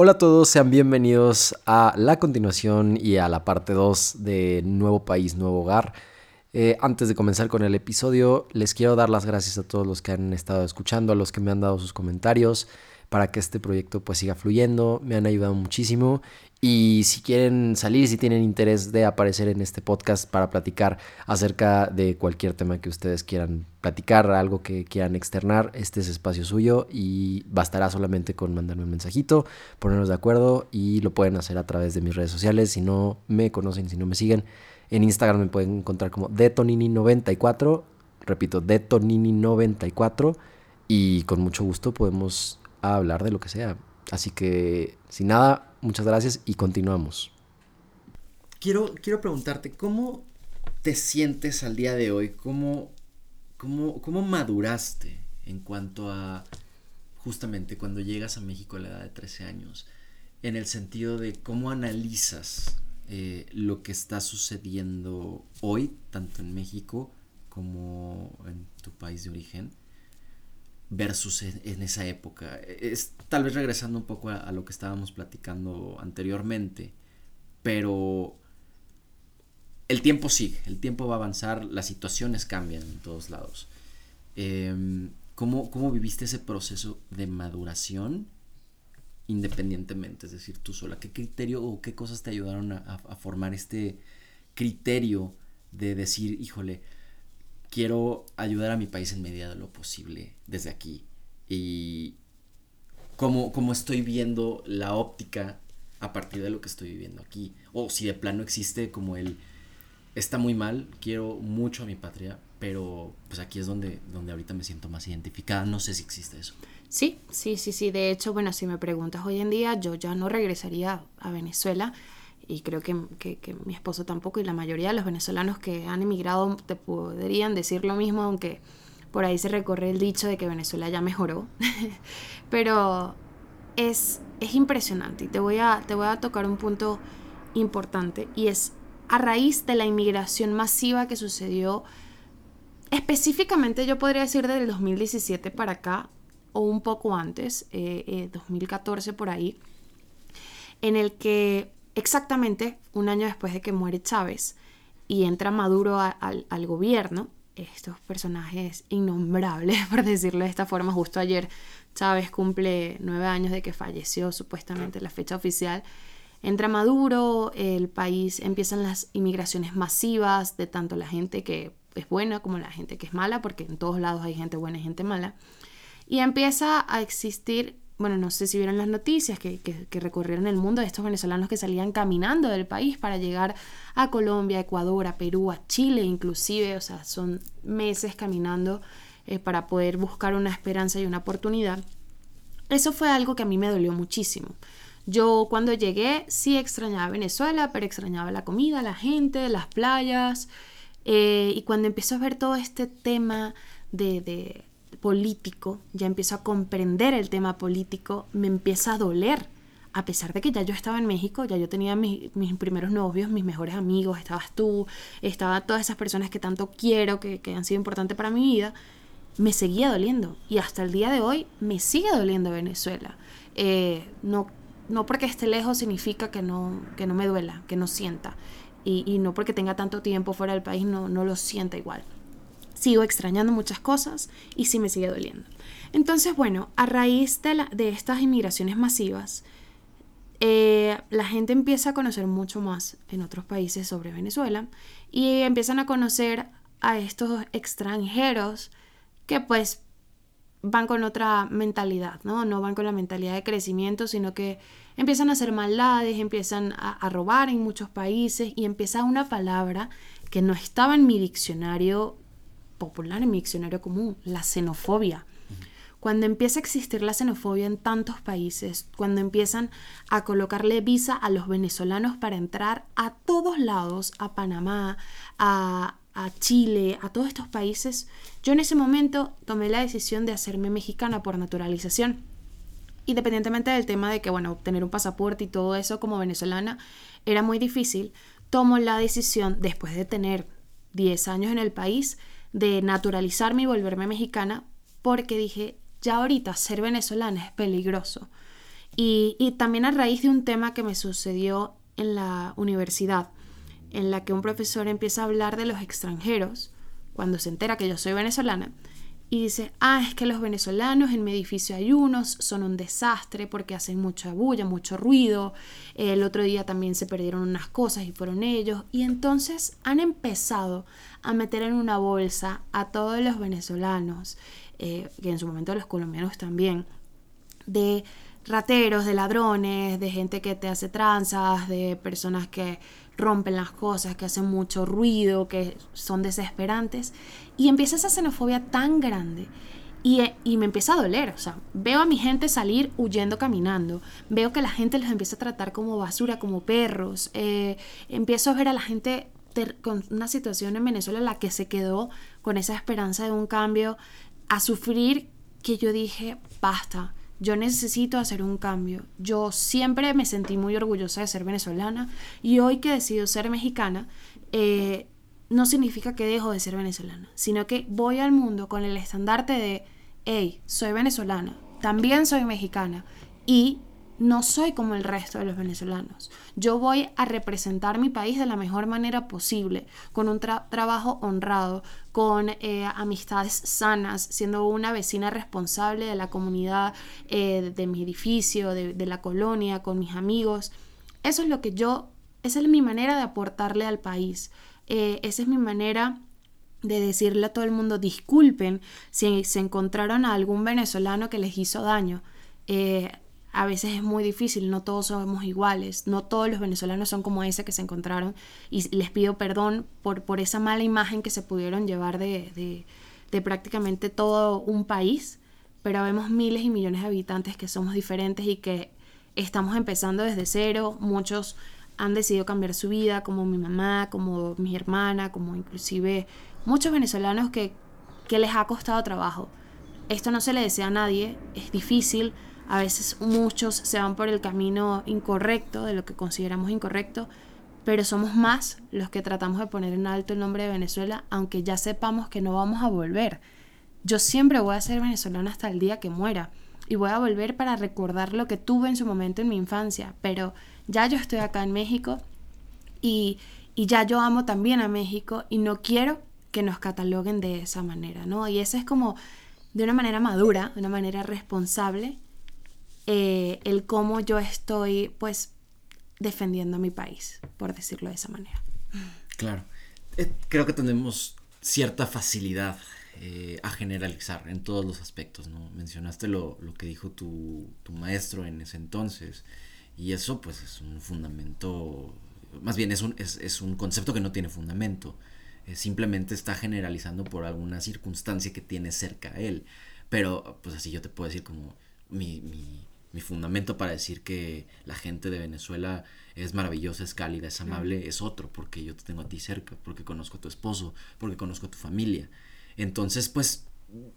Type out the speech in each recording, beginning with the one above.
Hola a todos, sean bienvenidos a la continuación y a la parte 2 de Nuevo País, Nuevo Hogar. Eh, antes de comenzar con el episodio, les quiero dar las gracias a todos los que han estado escuchando, a los que me han dado sus comentarios para que este proyecto pues siga fluyendo, me han ayudado muchísimo. Y si quieren salir, si tienen interés de aparecer en este podcast para platicar acerca de cualquier tema que ustedes quieran platicar, algo que quieran externar, este es espacio suyo y bastará solamente con mandarme un mensajito, ponernos de acuerdo y lo pueden hacer a través de mis redes sociales, si no me conocen, si no me siguen, en Instagram me pueden encontrar como detonini94, repito, detonini94 y con mucho gusto podemos a hablar de lo que sea. Así que, sin nada, muchas gracias y continuamos. Quiero, quiero preguntarte, ¿cómo te sientes al día de hoy? ¿Cómo, cómo, cómo maduraste en cuanto a justamente cuando llegas a México a la edad de 13 años? En el sentido de cómo analizas eh, lo que está sucediendo hoy, tanto en México como en tu país de origen versus en, esa época. Es tal vez regresando un poco a, lo que estábamos platicando anteriormente, pero el tiempo sigue, el tiempo va a avanzar, las situaciones cambian en todos lados. Em, ¿cómo, viviste ese proceso de maduración independientemente? Es decir, tú sola, ¿qué criterio o qué cosas te ayudaron a formar este criterio de decir, híjole, quiero ayudar a mi país en medida de lo posible desde aquí. Y cómo, estoy viendo la óptica a partir de lo que estoy viviendo aquí. O si de plano existe como el, está muy mal, quiero mucho a mi patria, pero pues aquí es donde, donde ahorita me siento más identificada. No sé si existe eso. Sí, sí, sí, sí. De hecho, bueno, si me preguntas hoy en día, yo ya no regresaría a Venezuela y creo que, que, mi esposo tampoco y la mayoría de los venezolanos que han emigrado te podrían decir lo mismo, aunque por ahí se recorre el dicho de que Venezuela ya mejoró. Pero es, es impresionante y te voy, a, te voy a tocar un punto importante y es a raíz de la inmigración masiva que sucedió específicamente yo podría decir del 2017 para acá o un poco antes, eh, 2014 eh, por ahí, en el que Exactamente un año después de que muere Chávez y entra Maduro al gobierno, estos personajes innombrables, por decirlo de esta forma, justo ayer Chávez cumple nueve años de que falleció, supuestamente la fecha oficial. Entra Maduro, el país empiezan las inmigraciones masivas de tanto la gente que es buena como la gente que es mala, porque en todos lados hay gente buena y gente mala. Y empieza a existir bueno, no sé si vieron las noticias que, que, recorrieron el mundo de estos venezolanos que salían caminando del país para llegar a Colombia, Ecuador, a Perú, a Chile inclusive, o sea, son meses caminando eh, para poder buscar una esperanza y una oportunidad. Eso fue algo que a mí me dolió muchísimo. Yo cuando llegué sí extrañaba Venezuela, pero extrañaba la comida, la gente, las playas. Eh, y cuando empiezo a ver todo este tema de político, ya empiezo a comprender el tema político, me empieza a doler. A pesar de que ya yo estaba en México, ya yo tenía mis, primeros novios, mis mejores amigos, estabas tú, estaban todas esas personas que tanto quiero, que, han sido importantes para mi vida, me seguía doliendo. Y hasta el día de hoy me sigue doliendo Venezuela. Eh, no, no porque esté lejos significa que no, que no me duela, que no sienta. Y, y no porque tenga tanto tiempo fuera del país no, no lo sienta igual sigo extrañando muchas cosas y sí me sigue doliendo. Entonces, bueno, a raíz de, de estas inmigraciones masivas, eh, la gente empieza a conocer mucho más en otros países sobre Venezuela y empiezan a conocer a estos extranjeros que pues van con otra mentalidad, ¿no? No van con la mentalidad de crecimiento, sino que empiezan a hacer maldades, empiezan a, a robar en muchos países y empieza una palabra que no estaba en mi diccionario popular en mi diccionario común, la xenofobia. Cuando empieza a existir la xenofobia en tantos países, cuando empiezan a colocarle visa a los venezolanos para entrar a todos lados, a Panamá, a, Chile, a todos estos países, yo en ese momento tomé la decisión de hacerme mexicana por naturalización. Independientemente del tema de que, bueno, obtener un pasaporte y todo eso como venezolana era muy difícil, tomo la decisión, después de tener 10 años en el país, de naturalizarme y volverme mexicana porque dije, ya ahorita ser venezolana es peligroso. Y, y también a raíz de un tema que me sucedió en la universidad, en la que un profesor empieza a hablar de los extranjeros, cuando se entera que yo soy venezolana, y dice, ah, es que los venezolanos en mi edificio hay unos, son un desastre porque hacen mucha bulla, mucho ruido, el otro día también se perdieron unas cosas y fueron ellos, y entonces han empezado a meter en una bolsa a todos los venezolanos, eh, que en su momento los colombianos también, de rateros, de ladrones, de gente que te hace tranzas, de personas que rompen las cosas, que hacen mucho ruido, que son desesperantes. Y empieza esa xenofobia tan grande. Y, y, me empieza a doler, o sea, veo a mi gente salir huyendo caminando, veo que la gente los empieza a tratar como basura, como perros, eh, empiezo a ver a la gente con una situación en Venezuela en la que se quedó con esa esperanza de un cambio, a sufrir que yo dije, basta, yo necesito hacer un cambio. Yo siempre me sentí muy orgullosa de ser venezolana y hoy que decido ser mexicana, eh, no significa que dejo de ser venezolana, sino que voy al mundo con el estandarte de, hey, soy venezolana, también soy mexicana y no soy como el resto de los venezolanos. Yo voy a representar mi país de la mejor manera posible, con un trabajo honrado, con eh, amistades sanas, siendo una vecina responsable de la comunidad, eh, de mi edificio, de, la colonia, con mis amigos. Eso es lo que yo, esa es mi manera de aportarle al país. Eh, esa es mi manera de decirle a todo el mundo disculpen si se encontraron a algún venezolano que les hizo daño a veces es muy difícil, no todos somos iguales, no todos los venezolanos son como ese que se encontraron y les pido perdón por, por esa mala imagen que se pudieron llevar de, de, prácticamente todo un país, pero vemos miles y millones de habitantes que somos diferentes y que estamos empezando desde cero, muchos han decidido cambiar su vida, como mi mamá, como mi hermana, como inclusive muchos venezolanos que, que les ha costado trabajo. Esto no se le desea a nadie, es difícil, a veces muchos se van por el camino incorrecto, de lo que consideramos incorrecto, pero somos más los que tratamos de poner en alto el nombre de Venezuela, aunque ya sepamos que no vamos a volver. Yo siempre voy a ser venezolana hasta el día que muera y voy a volver para recordar lo que tuve en su momento en mi infancia, pero ya yo estoy acá en México y, y ya yo amo también a México y no quiero que nos cataloguen de esa manera, ¿no? Y eso es como de una manera madura, de una manera responsable, eh, el cómo yo estoy pues defendiendo mi país, por decirlo de esa manera. Claro, eh, creo que tenemos cierta facilidad eh, a generalizar en todos los aspectos, ¿no? Mencionaste lo, lo que dijo tu, tu, maestro en ese entonces y eso pues es un fundamento, más bien es un, es, es un concepto que no tiene fundamento, simplemente está generalizando por alguna circunstancia que tiene cerca a él, pero pues así yo te puedo decir como mi, mi mi fundamento para decir que la gente de Venezuela es maravillosa, es cálida, es amable, es otro, porque yo te tengo a ti cerca, porque conozco a tu esposo, porque conozco a tu familia. Entonces, pues,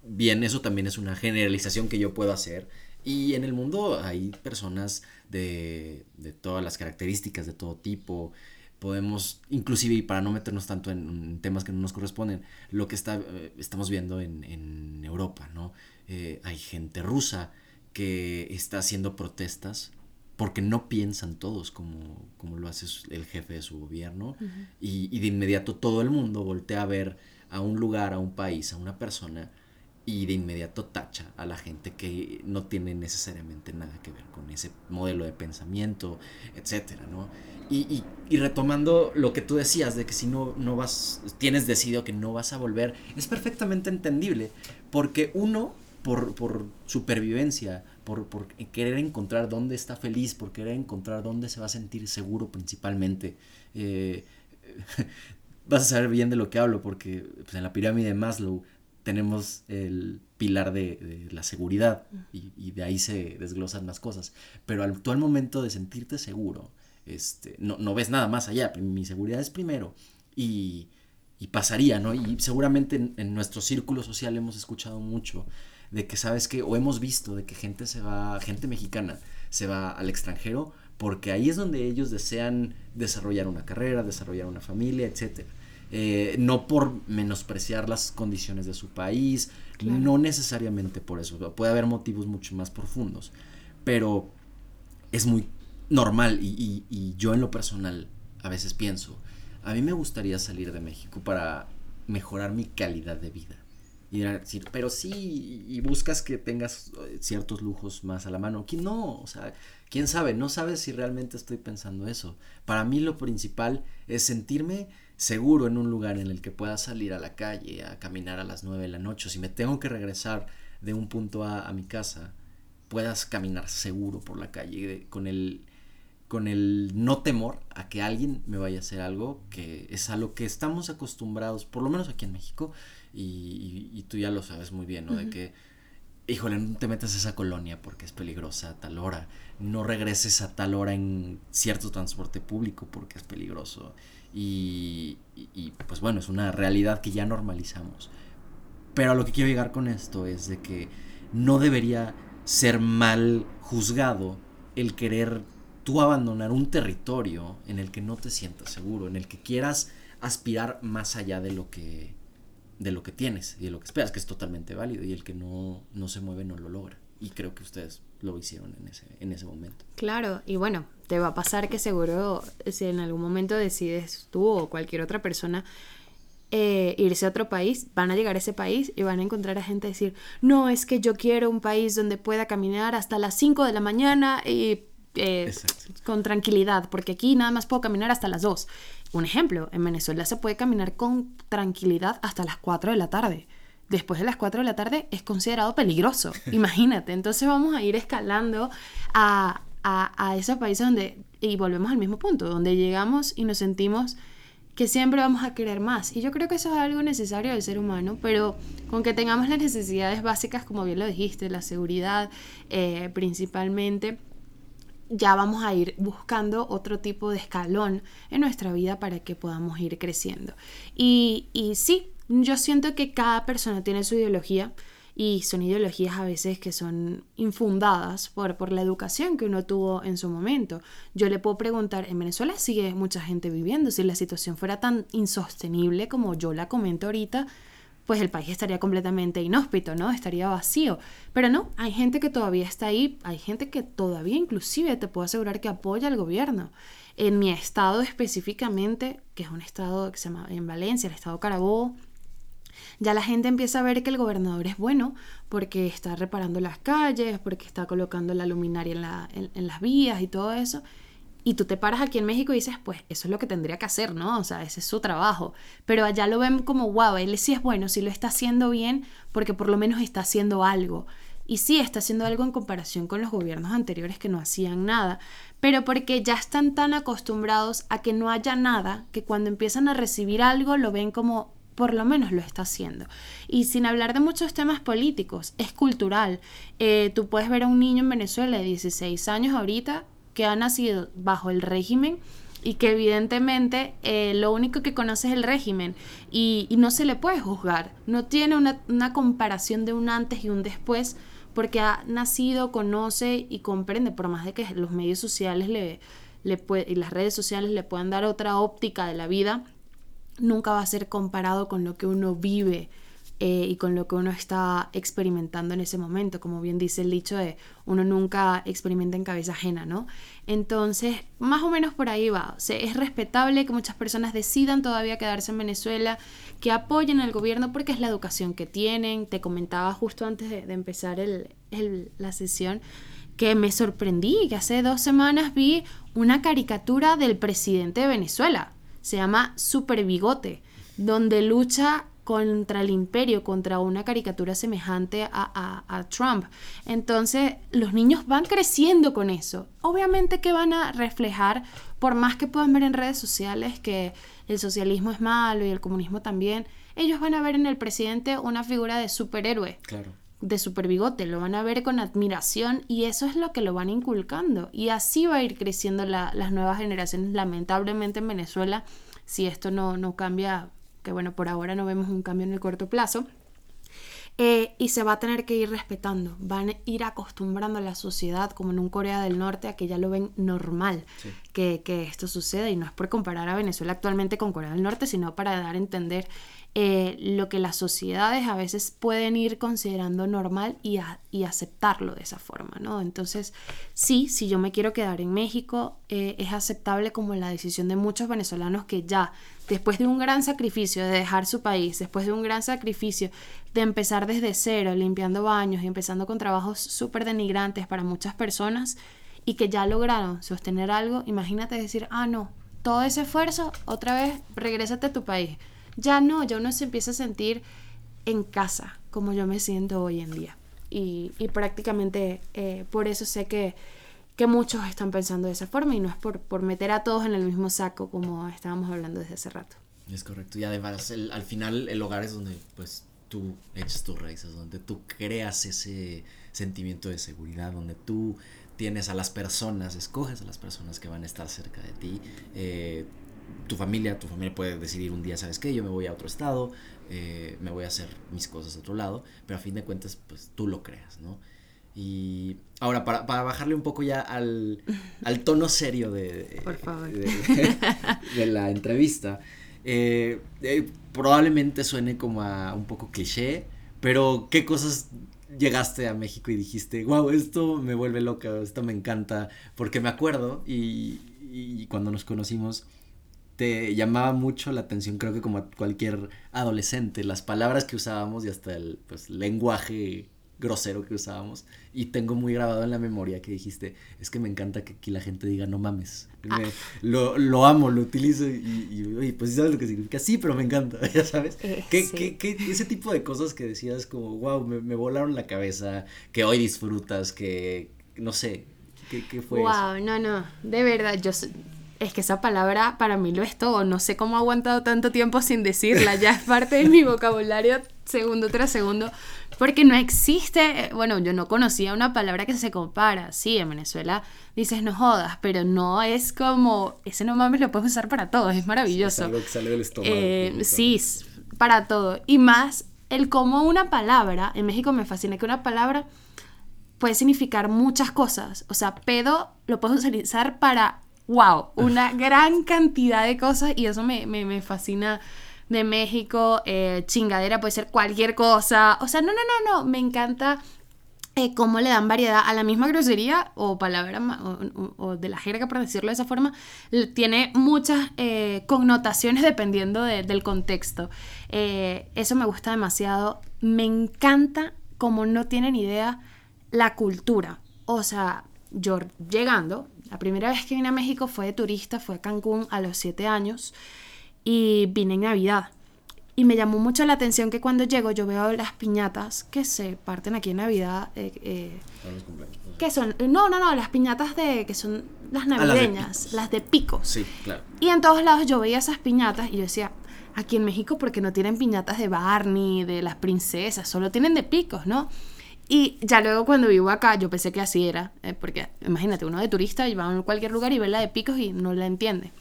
bien, eso también es una generalización que yo puedo hacer. Y en el mundo hay personas de, de todas las características, de todo tipo. Podemos, inclusive, y para no meternos tanto en, temas que no nos corresponden, lo que está, eh, estamos viendo en, en Europa, ¿no? Eh, hay gente rusa que está haciendo protestas porque no piensan todos como, como lo hace el jefe de su gobierno y, de inmediato todo el mundo voltea a ver a un lugar, a un país, a una persona y de inmediato tacha a la gente que no tiene necesariamente nada que ver con ese modelo de pensamiento, etcétera, ¿no? Y, y, retomando lo que tú decías de que si no, no vas, tienes decidido que no vas a volver, es perfectamente entendible, porque uno por, por supervivencia, por, por, querer encontrar dónde está feliz, por querer encontrar dónde se va a sentir seguro principalmente. Eh, vas a saber bien de lo que hablo porque pues, en la pirámide de Maslow tenemos el pilar de, la seguridad y, y, de ahí se desglosan las cosas. Pero al, tú al momento de sentirte seguro, este, no, no ves nada más allá. Mi seguridad es primero y, y pasaría, ¿no? Y seguramente en, en, nuestro círculo social hemos escuchado mucho de que sabes que, o hemos visto de que gente se va, gente mexicana se va al extranjero porque ahí es donde ellos desean desarrollar una carrera, desarrollar una familia, etc. Eh, no por menospreciar las condiciones de su país, no necesariamente por eso, puede haber motivos mucho más profundos, pero es muy normal y, y yo en lo personal a veces pienso, a mí me gustaría salir de México para mejorar mi calidad de vida. Y decir, pero sí, y buscas que tengas eh, ciertos lujos más a la mano. ¿Quién no? O sea, quién sabe, no sabes si realmente estoy pensando eso. Para mí lo principal es sentirme seguro en un lugar en el que pueda salir a la calle, a caminar a las 9 de la noche. Si me tengo que regresar de un punto A a mi casa, puedas caminar seguro por la calle con el con el no temor a que alguien me vaya a hacer algo que es a lo que estamos acostumbrados, por lo menos aquí en México, y, tú ya lo sabes muy bien, ¿no? De que, híjole, no te metas a esa colonia porque es peligrosa a tal hora, no regreses a tal hora en cierto transporte público porque es peligroso, y, y pues bueno, es una realidad que ya normalizamos. Pero a lo que quiero llegar con esto es de que no debería ser mal juzgado el querer tú abandonar un territorio en el que no te sientas seguro, en el que quieras aspirar más allá de lo que de lo que tienes y de lo que esperas, que es totalmente válido y el que no, no se mueve no lo logra. Y creo que ustedes lo hicieron en ese, en ese momento. Claro, y bueno, te va a pasar que seguro si en algún momento decides tú o cualquier otra persona eh, irse a otro país, van a llegar a ese país y van a encontrar a gente decir, no, es que yo quiero un país donde pueda caminar hasta las 5 de la mañana y eh, con tranquilidad, porque aquí nada más puedo caminar hasta las 2. Un ejemplo, en Venezuela se puede caminar con tranquilidad hasta las 4 de la tarde. Después de las 4 de la tarde es considerado peligroso, imagínate. Entonces vamos a ir escalando a, a, a esos países donde, y volvemos al mismo punto, donde llegamos y nos sentimos que siempre vamos a querer más. Y yo creo que eso es algo necesario del ser humano, pero con que tengamos las necesidades básicas, como bien lo dijiste, la seguridad eh, principalmente, ya vamos a ir buscando otro tipo de escalón en nuestra vida para que podamos ir creciendo. Y, y sí, yo siento que cada persona tiene su ideología y son ideologías a veces que son infundadas por, por la educación que uno tuvo en su momento. Yo le puedo preguntar, en Venezuela sigue mucha gente viviendo, si la situación fuera tan insostenible como yo la comento ahorita, pues el país estaría completamente inhóspito, ¿no? Estaría vacío. Pero no, hay gente que todavía está ahí, hay gente que todavía inclusive te puedo asegurar que apoya al gobierno. En mi estado específicamente, que es un estado que se llama en Valencia, el estado Carabobo, ya la gente empieza a ver que el gobernador es bueno porque está reparando las calles, porque está colocando la luminaria en, en las vías y todo eso. Y tú te paras aquí en México y dices, pues eso es lo que tendría que hacer, ¿no? O sea, ese es su trabajo. Pero allá lo ven como, wow, él sí es bueno, sí lo está haciendo bien, porque por lo menos está haciendo algo. Y sí está haciendo algo en comparación con los gobiernos anteriores que no hacían nada. Pero porque ya están tan acostumbrados a que no haya nada, que cuando empiezan a recibir algo lo ven como, por lo menos lo está haciendo. Y sin hablar de muchos temas políticos, es cultural. Eh, tú puedes ver a un niño en Venezuela de 16 años ahorita que ha nacido bajo el régimen y que evidentemente eh, lo único que conoce es el régimen y, no se le puede juzgar, no tiene una, comparación de un antes y un después porque ha nacido, conoce y comprende, por más de que los medios sociales le, le y las redes sociales le puedan dar otra óptica de la vida, nunca va a ser comparado con lo que uno vive eh, y con lo que uno está experimentando en ese momento. Como bien dice el dicho de uno nunca experimenta en cabeza ajena, ¿no? Entonces, más o menos por ahí va. O es respetable que muchas personas decidan todavía quedarse en Venezuela, que apoyen al gobierno porque es la educación que tienen. Te comentaba justo antes de, empezar la sesión que me sorprendí, que hace dos semanas vi una caricatura del presidente de Venezuela. Se llama Super Bigote, donde lucha contra el imperio, contra una caricatura semejante a, Trump. Entonces, los niños van creciendo con eso. Obviamente que van a reflejar, por más que puedan ver en redes sociales que el socialismo es malo y el comunismo también, ellos van a ver en el presidente una figura de superhéroe. Claro. De superbigote, lo van a ver con admiración y eso es lo que lo van inculcando. Y así va a ir creciendo las nuevas generaciones. Lamentablemente en Venezuela, si esto no, no cambia que bueno, por ahora no vemos un cambio en el corto plazo, Eh, y se va a tener que ir respetando, van a ir acostumbrando a la sociedad, como en un Corea del Norte, a que ya lo ven normal que, que, esto suceda. Y no es por comparar a Venezuela actualmente con Corea del Norte, sino para dar a entender eh, lo que las sociedades a veces pueden ir considerando normal y, y, aceptarlo de esa forma, ¿no? Entonces, sí, si yo me quiero quedar en México, eh, es aceptable como la decisión de muchos venezolanos que ya, después de un gran sacrificio de dejar su país, después de un gran sacrificio de empezar desde cero, limpiando baños y empezando con trabajos súper denigrantes para muchas personas, y que ya lograron sostener algo, imagínate decir, ah, no, todo ese esfuerzo, otra vez, regrésate a tu país ya no, ya uno se empieza a sentir en casa, como yo me siento hoy en día. Y, prácticamente eh, por eso sé que, que, muchos están pensando de esa forma y no es por, por, meter a todos en el mismo saco como estábamos hablando desde hace rato. Es correcto. Y además, al final, el hogar es donde pues tú echas tus raíces, donde tú creas ese sentimiento de seguridad, donde tú tienes a las personas, escoges a las personas que van a estar cerca de ti. Eh, tu familia, tu familia puede decidir un día, ¿sabes qué? Yo me voy a otro estado, eh, me voy a hacer mis cosas a otro lado, pero a fin de cuentas, pues tú lo creas, ¿no? Y ahora, para, bajarle un poco ya al, tono serio de, de, la entrevista, eh, eh, probablemente suene como a un poco cliché, pero ¿qué cosas llegaste a México y dijiste, wow, esto me vuelve loca, esto me encanta? Porque me acuerdo y, y cuando nos conocimos, te llamaba mucho la atención, creo que como a cualquier adolescente, las palabras que usábamos y hasta el pues, lenguaje grosero que usábamos. Y tengo muy grabado en la memoria que dijiste, es que me encanta que aquí la gente diga no mames. Ah. lo, lo, amo, lo utilizo y, y, pues sabes lo que significa. Sí, pero me encanta, ya sabes. Eh, ¿Qué, ese tipo de cosas que decías como, wow, me, me, volaron la cabeza, que hoy disfrutas, que no sé, ¿qué, qué fue wow, no, no, de verdad, yo es que esa palabra para mí lo es todo. No sé cómo he aguantado tanto tiempo sin decirla. Ya es parte de mi vocabulario segundo tras segundo. Porque no existe, bueno, yo no conocía una palabra que se compara. Sí, en Venezuela dices no jodas, pero no es como, ese no mames lo puedes usar para todo, es maravilloso. Es algo que sale del estómago. Eh, sí, para todo. Y más, el cómo una palabra, en México me fascina que una palabra puede significar muchas cosas. O sea, pedo lo puedes utilizar para wow, una gran cantidad de cosas y eso me, me, fascina de México. Eh, chingadera puede ser cualquier cosa. O sea, no, no, no, no, me encanta eh, cómo le dan variedad a la misma grosería o palabra o, de la jerga, por decirlo de esa forma, tiene muchas eh, connotaciones dependiendo del contexto. eso me gusta demasiado. Me encanta como no tienen idea la cultura. O sea, yo llegando, la primera vez que vine a México fue de turista, fue a Cancún a los 7 años y vine en Navidad. Y me llamó mucho la atención que cuando llego yo veo las piñatas que se parten aquí en Navidad. Eh, eh que son, no, no, no, las piñatas de, que son las ah, navideñas, las, de picos. Sí, claro. Y en todos lados yo veía esas piñatas y yo decía, aquí en México porque no tienen piñatas de Barney, de las princesas, solo tienen de picos, ¿no? Y ya luego cuando vivo acá, yo pensé que así era, eh, porque imagínate, uno de turista y va a cualquier lugar y ve la de picos y no la entiende.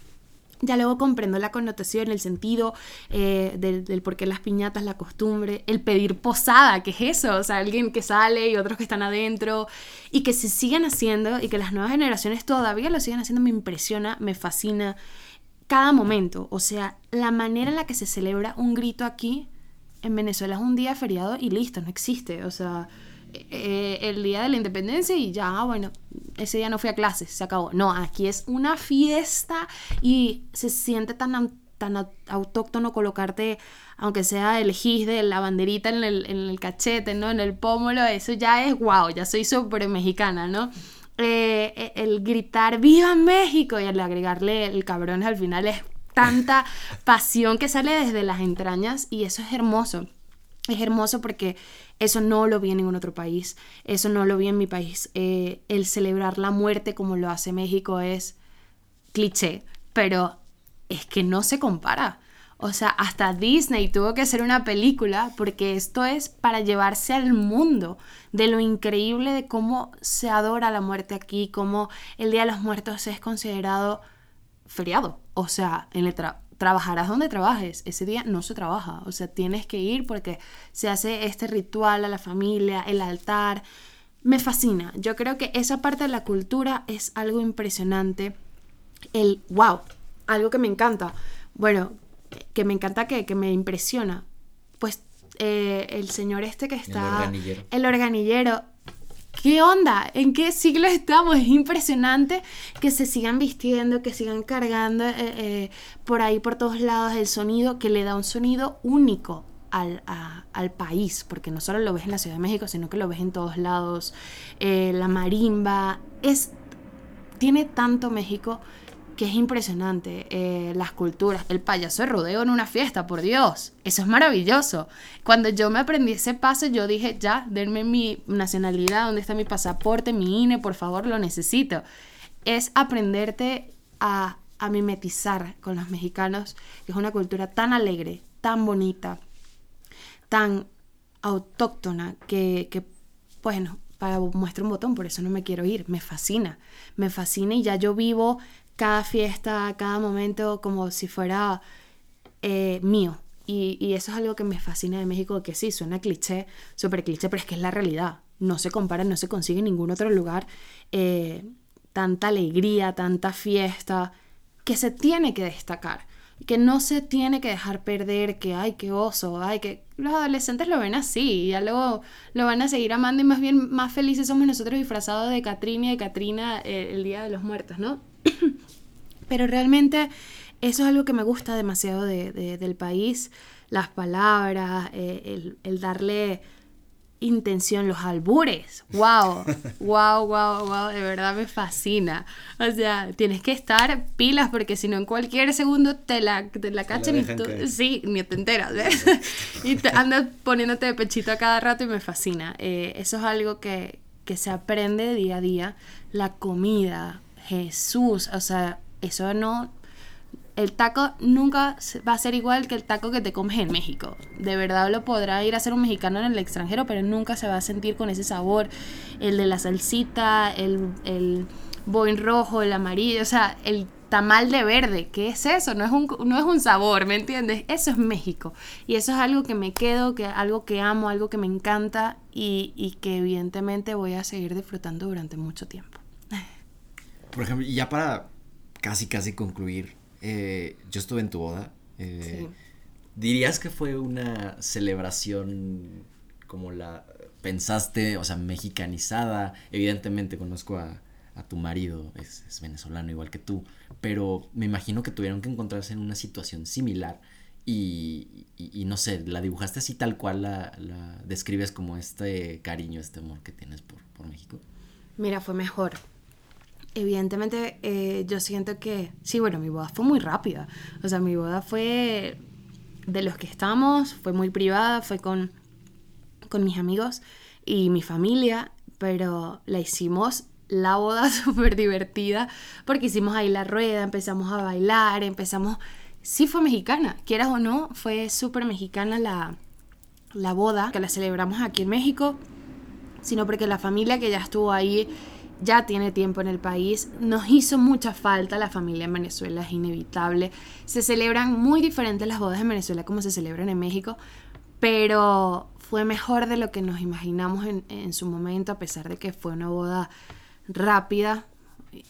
Ya luego comprendo la connotación, el sentido eh, del, por qué las piñatas, la costumbre, el pedir posada, ¿qué es eso? O sea, alguien que sale y otros que están adentro y que se siguen haciendo y que las nuevas generaciones todavía lo siguen haciendo me impresiona, me fascina cada momento. O sea, la manera en la que se celebra un grito aquí en Venezuela es un día feriado y listo, no existe. O sea, eh, el día de la independencia y ya, ah, bueno, ese día no fui a clases, se acabó. No, aquí es una fiesta y se siente tan, tan autóctono colocarte, aunque sea el gis de la banderita en el, en el cachete, ¿no? En el pómulo, eso ya es wow, ya soy súper mexicana, ¿no? Eh, eh, el gritar ¡Viva México! y el agregarle el cabrón al final es tanta pasión que sale desde las entrañas y eso es hermoso. Es hermoso porque eso no lo vi en ningún otro país, eso no lo vi en mi país. Eh, el celebrar la muerte como lo hace México es cliché, pero es que no se compara. O sea, hasta Disney tuvo que hacer una película porque esto es para llevarse al mundo de lo increíble de cómo se adora la muerte aquí, cómo el Día de los Muertos es considerado feriado. O sea, en letra trabajarás donde trabajes, ese día no se trabaja, o sea, tienes que ir porque se hace este ritual a la familia, el altar. Me fascina, yo creo que esa parte de la cultura es algo impresionante. El wow, algo que me encanta. Bueno, que me encanta que, que me impresiona. Pues eh, el señor este que está... El organillero. El organillero. ¿Qué onda? ¿En qué siglo estamos? Es impresionante que se sigan vistiendo, que sigan cargando eh, eh, por ahí, por todos lados, el sonido que le da un sonido único al, al país, porque no solo lo ves en la Ciudad de México, sino que lo ves en todos lados. Eh, la marimba, es, tiene tanto México que es impresionante. Eh, las culturas, el payaso de rodeo en una fiesta, por Dios, eso es maravilloso. Cuando yo me aprendí ese paso, yo dije, ya, denme mi nacionalidad, ¿dónde está mi pasaporte, mi INE? Por favor, lo necesito. Es aprenderte a, a mimetizar con los mexicanos, que es una cultura tan alegre, tan bonita, tan autóctona que, que, bueno, para muestra un botón, por eso no me quiero ir, me fascina, me fascina y ya yo vivo cada fiesta, cada momento como si fuera eh, mío. Y, eso es algo que me fascina de México, que sí, suena cliché, súper cliché, pero es que es la realidad. No se compara, no se consigue en ningún otro lugar eh, tanta alegría, tanta fiesta, que se tiene que destacar que no se tiene que dejar perder, que ay, qué oso, ay, que los adolescentes lo ven así, y ya luego lo van a seguir amando y más bien más felices somos nosotros disfrazados de Catrina y de Catrina eh, el Día de los Muertos, ¿no? Pero realmente eso es algo que me gusta demasiado de- de- del país, las palabras, eh, el darle intención, los albures. ¡Wow! ¡Wow, wow, wow! De verdad me fascina. O sea, tienes que estar pilas porque si no en cualquier segundo te la, te la cachan y tú, sí, ni te enteras. ¿ves? y te andas poniéndote de pechito a cada rato y me fascina. Eh, eso es algo que, que se aprende día a día. La comida, Jesús, o sea, eso no el taco nunca va a ser igual que el taco que te comes en México. De verdad lo podrá ir a hacer un mexicano en el extranjero, pero nunca se va a sentir con ese sabor. El de la salsita, el, el boing rojo, el amarillo, o sea, el tamal de verde. ¿Qué es eso? No es un, no es un sabor, ¿me entiendes? Eso es México. Y eso es algo que me quedo, que, algo que amo, algo que me encanta y, y que evidentemente voy a seguir disfrutando durante mucho tiempo. Por ejemplo, ya para casi, casi concluir, eh, yo estuve en tu boda. eh, Sí. ¿Dirías que fue una celebración como la pensaste, o sea, mexicanizada? Evidentemente conozco a, a tu marido, es, es venezolano igual que tú, pero me imagino que tuvieron que encontrarse en una situación similar. Y, y- y no sé, la dibujaste así tal cual la, la describes como este cariño, este amor que tienes por, por México. Mira, fue mejor. Evidentemente, eh, yo siento que, sí, bueno, mi boda fue muy rápida. O sea, mi boda fue de los que estamos, fue muy privada, fue con, con mis amigos y mi familia, pero la hicimos la boda súper divertida porque hicimos ahí la rueda, empezamos a bailar, empezamos... Sí fue mexicana, quieras o no, fue súper mexicana la, la boda, que la celebramos aquí en México sino porque la familia que ya estuvo ahí ya tiene tiempo en el país. Nos hizo mucha falta la familia en Venezuela, es inevitable. Se celebran muy diferentes las bodas en Venezuela como se celebran en México, pero fue mejor de lo que nos imaginamos en, en su momento, a pesar de que fue una boda rápida,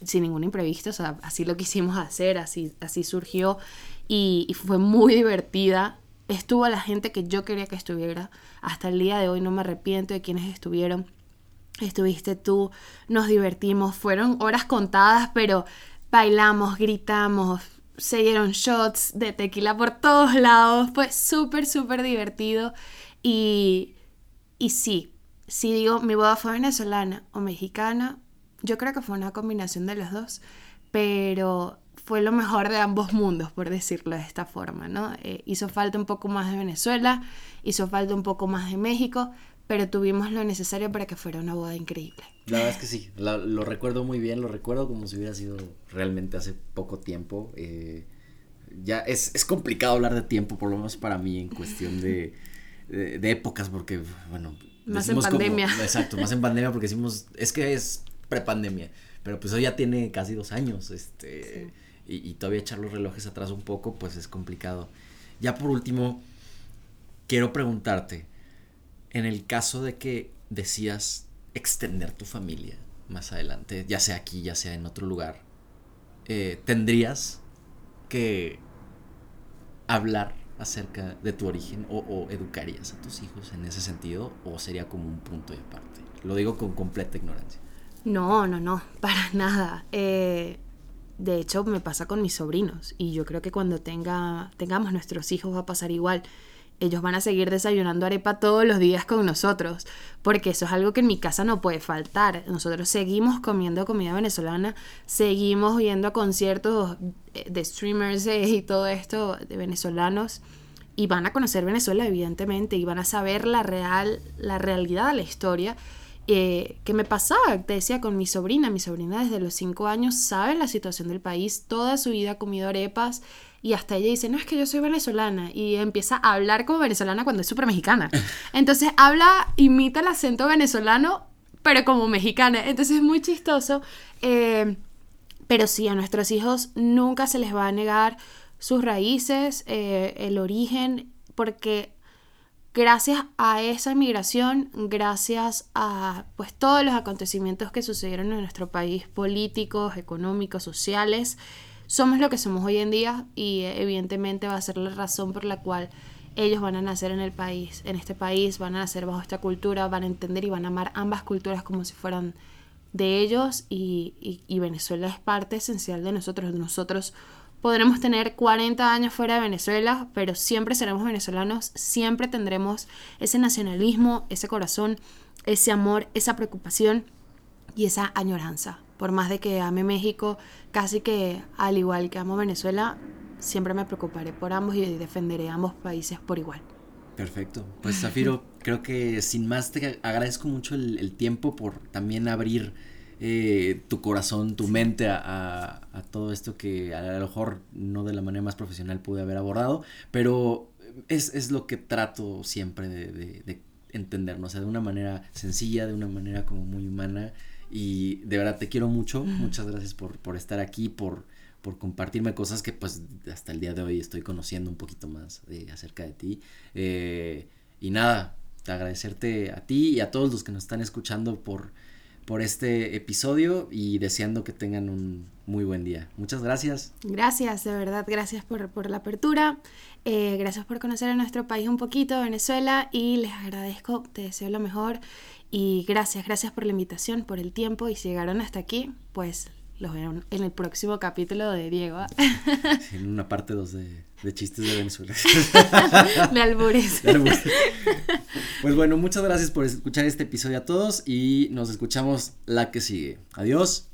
sin ningún imprevisto, o sea, así lo quisimos hacer, así, así surgió y, y fue muy divertida. Estuvo la gente que yo quería que estuviera. Hasta el día de hoy no me arrepiento de quienes estuvieron. Estuviste tú, nos divertimos, fueron horas contadas, pero bailamos, gritamos, se dieron shots de tequila por todos lados, fue súper, súper divertido y, y sí, si digo mi boda fue venezolana o mexicana, yo creo que fue una combinación de los dos, pero fue lo mejor de ambos mundos, por decirlo de esta forma, ¿no? Eh, hizo falta un poco más de Venezuela, hizo falta un poco más de México, pero tuvimos lo necesario para que fuera una boda increíble. La verdad es que sí, la- lo recuerdo muy bien, lo recuerdo como si hubiera sido realmente hace poco tiempo. eh, ya es, es complicado hablar de tiempo, por lo menos para mí, en cuestión de, de, de épocas, porque, bueno. Más en como- pandemia. exacto, más en pandemia, porque decimos, es que es prepandemia, pero pues hoy ya tiene casi dos años, este. y, todavía echar los relojes atrás un poco, pues es complicado. Ya por último, quiero preguntarte, en el caso de que decías extender tu familia más adelante, ya sea aquí, ya sea en otro lugar, eh, ¿tendrías que hablar acerca de tu origen o, educarías a tus hijos en ese sentido o sería como un punto de aparte? Lo digo con completa ignorancia. No, no, no, para nada. Eh, de hecho, me pasa con mis sobrinos y yo creo que cuando tenga, tengamos nuestros hijos va a pasar igual. Ellos van a seguir desayunando arepa todos los días con nosotros, porque eso es algo que en mi casa no puede faltar. Nosotros seguimos comiendo comida venezolana, seguimos yendo a conciertos de streamers y todo esto de venezolanos y van a conocer Venezuela evidentemente y van a saber la real la realidad la historia eh, que me pasaba, te decía, con mi sobrina. Mi sobrina desde los 5 años sabe la situación del país, toda su vida ha comido arepas y hasta ella dice, no, es que yo soy venezolana y empieza a hablar como venezolana cuando es súper mexicana. Entonces habla, imita el acento venezolano, pero como mexicana. Entonces es muy chistoso. Eh, pero sí, a nuestros hijos nunca se les va a negar sus raíces, eh, el origen, porque gracias a esa inmigración, gracias a pues todos los acontecimientos que sucedieron en nuestro país, políticos, económicos, sociales, somos lo que somos hoy en día y evidentemente va a ser la razón por la cual ellos van a nacer en el país, en este país, van a nacer bajo esta cultura, van a entender y van a amar ambas culturas como si fueran de ellos y, y Venezuela es parte esencial de nosotros, de nosotros Podremos tener 40 años fuera de Venezuela, pero siempre seremos venezolanos, siempre tendremos ese nacionalismo, ese corazón, ese amor, esa preocupación y esa añoranza. Por más de que ame México, casi que al igual que amo Venezuela, siempre me preocuparé por ambos y defenderé ambos países por igual. Perfecto. Pues Zafiro, creo que sin más te agradezco mucho el, el tiempo por también abrir eh, tu corazón, tu mente a, todo esto que a lo mejor no de la manera más profesional pude haber abordado, pero es, lo que trato siempre de, de, entendernos, o sea, de una manera sencilla, de una manera como muy humana y de verdad te quiero mucho, muchas gracias por, por estar aquí, por, por compartirme cosas que pues hasta el día de hoy estoy conociendo un poquito más acerca de ti. Eh, y nada, agradecerte a ti y a todos los que nos están escuchando por por este episodio y deseando que tengan un muy buen día. Muchas gracias. Gracias, de verdad, gracias por, la apertura, eh, gracias por conocer a nuestro país un poquito, Venezuela, y les agradezco, te deseo lo mejor y gracias, gracias por la invitación, por el tiempo y si llegaron hasta aquí, pues los veo en el próximo capítulo de Diego. en una parte 2 de, chistes de Venezuela. de albures. Pues bueno, muchas gracias por escuchar este episodio a todos y nos escuchamos la que sigue. Adiós.